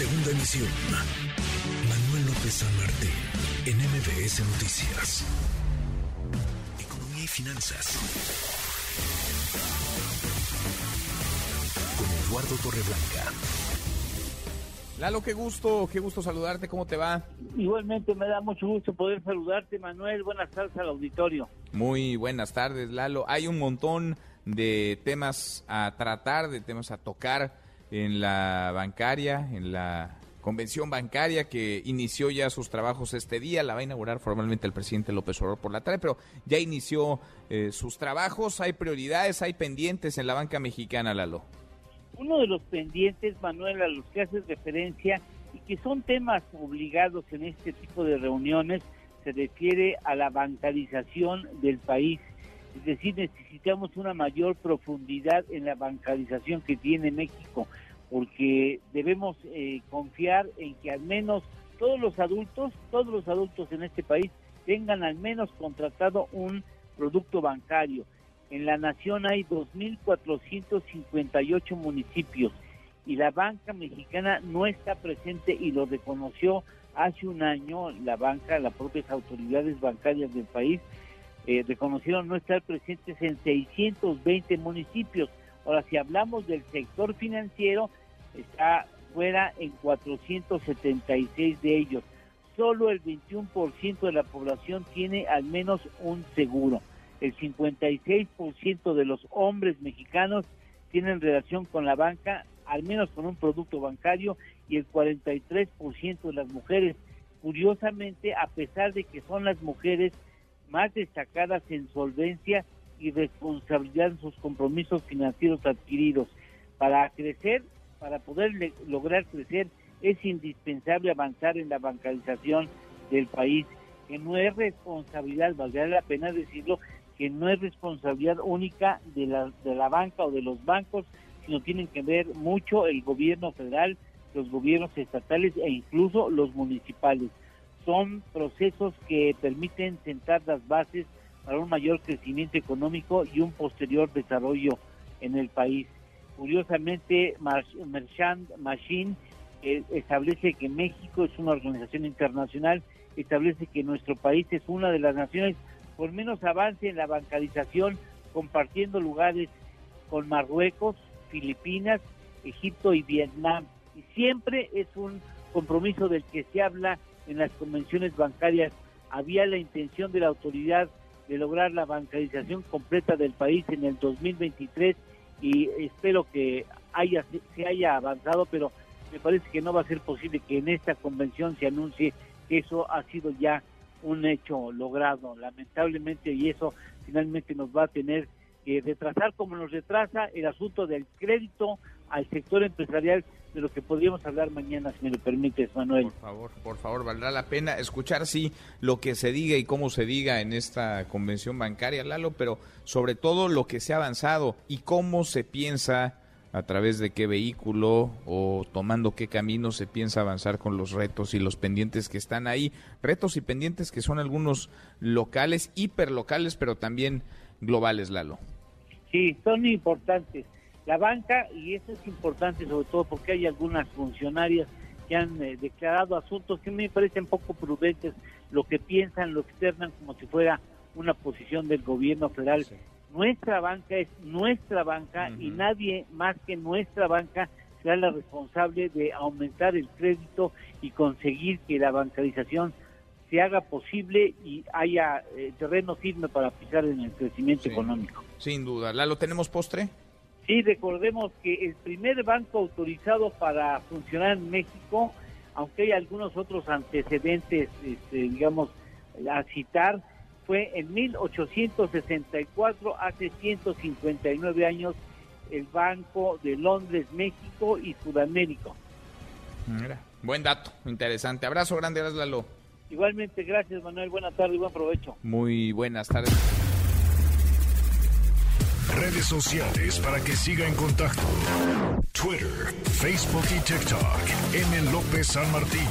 Segunda emisión. Manuel López San Martín, en MBS Noticias. Economía y finanzas. Con Eduardo Torreblanca. Lalo, qué gusto, qué gusto saludarte, ¿cómo te va? Igualmente me da mucho gusto poder saludarte, Manuel. Buenas tardes al auditorio. Muy buenas tardes, Lalo. Hay un montón de temas a tratar, de temas a tocar en la bancaria, en la convención bancaria que inició ya sus trabajos este día. La va a inaugurar formalmente el presidente López Obrador por la tarde, pero ya inició eh, sus trabajos. Hay prioridades, hay pendientes en la banca mexicana, Lalo. Uno de los pendientes, Manuel, a los que haces referencia y que son temas obligados en este tipo de reuniones, se refiere a la bancarización del país. Es decir, necesitamos una mayor profundidad en la bancarización que tiene México, porque debemos eh, confiar en que al menos todos los adultos, todos los adultos en este país tengan al menos contratado un producto bancario. En la nación hay 2.458 municipios y la banca mexicana no está presente y lo reconoció hace un año la banca, las propias autoridades bancarias del país eh, reconocieron no estar presentes en 620 municipios. Ahora, si hablamos del sector financiero, está fuera en 476 de ellos. Solo el 21% de la población tiene al menos un seguro. El 56% de los hombres mexicanos tienen relación con la banca, al menos con un producto bancario, y el 43% de las mujeres. Curiosamente, a pesar de que son las mujeres más destacadas en solvencia y responsabilidad en sus compromisos financieros adquiridos. Para crecer, para poder lograr crecer, es indispensable avanzar en la bancarización del país, que no es responsabilidad, valdría la pena decirlo, que no es responsabilidad única de la, de la banca o de los bancos, sino tienen que ver mucho el gobierno federal, los gobiernos estatales e incluso los municipales son procesos que permiten sentar las bases para un mayor crecimiento económico y un posterior desarrollo en el país. Curiosamente, Merchant Machine eh, establece que México es una organización internacional, establece que nuestro país es una de las naciones con menos avance en la bancarización, compartiendo lugares con Marruecos, Filipinas, Egipto y Vietnam. Y siempre es un compromiso del que se habla en las convenciones bancarias había la intención de la autoridad de lograr la bancarización completa del país en el 2023 y espero que haya se haya avanzado, pero me parece que no va a ser posible que en esta convención se anuncie que eso ha sido ya un hecho logrado, lamentablemente, y eso finalmente nos va a tener que retrasar como nos retrasa el asunto del crédito al sector empresarial de lo que podríamos hablar mañana, si me lo permites, Manuel. Por favor, por favor, valdrá la pena escuchar, sí, lo que se diga y cómo se diga en esta convención bancaria, Lalo, pero sobre todo lo que se ha avanzado y cómo se piensa, a través de qué vehículo o tomando qué camino se piensa avanzar con los retos y los pendientes que están ahí. Retos y pendientes que son algunos locales, hiperlocales, pero también globales, Lalo. Sí, son importantes la banca, y eso es importante sobre todo porque hay algunas funcionarias que han eh, declarado asuntos que me parecen poco prudentes, lo que piensan, lo externan como si fuera una posición del gobierno federal. Nuestra banca es nuestra banca y nadie más que nuestra banca será la responsable de aumentar el crédito y conseguir que la bancarización se haga posible y haya eh, terreno firme para pisar en el crecimiento económico. Sin duda. ¿La lo tenemos postre? Sí, recordemos que el primer banco autorizado para funcionar en México, aunque hay algunos otros antecedentes, este, digamos, a citar, fue en 1864, hace 159 años, el Banco de Londres, México y Sudamérica. Mira, buen dato, interesante. Abrazo grande, Lalo. Igualmente, gracias Manuel, buenas tardes y buen provecho. Muy buenas tardes. Redes sociales para que siga en contacto: Twitter, Facebook y TikTok. M. López San Martín.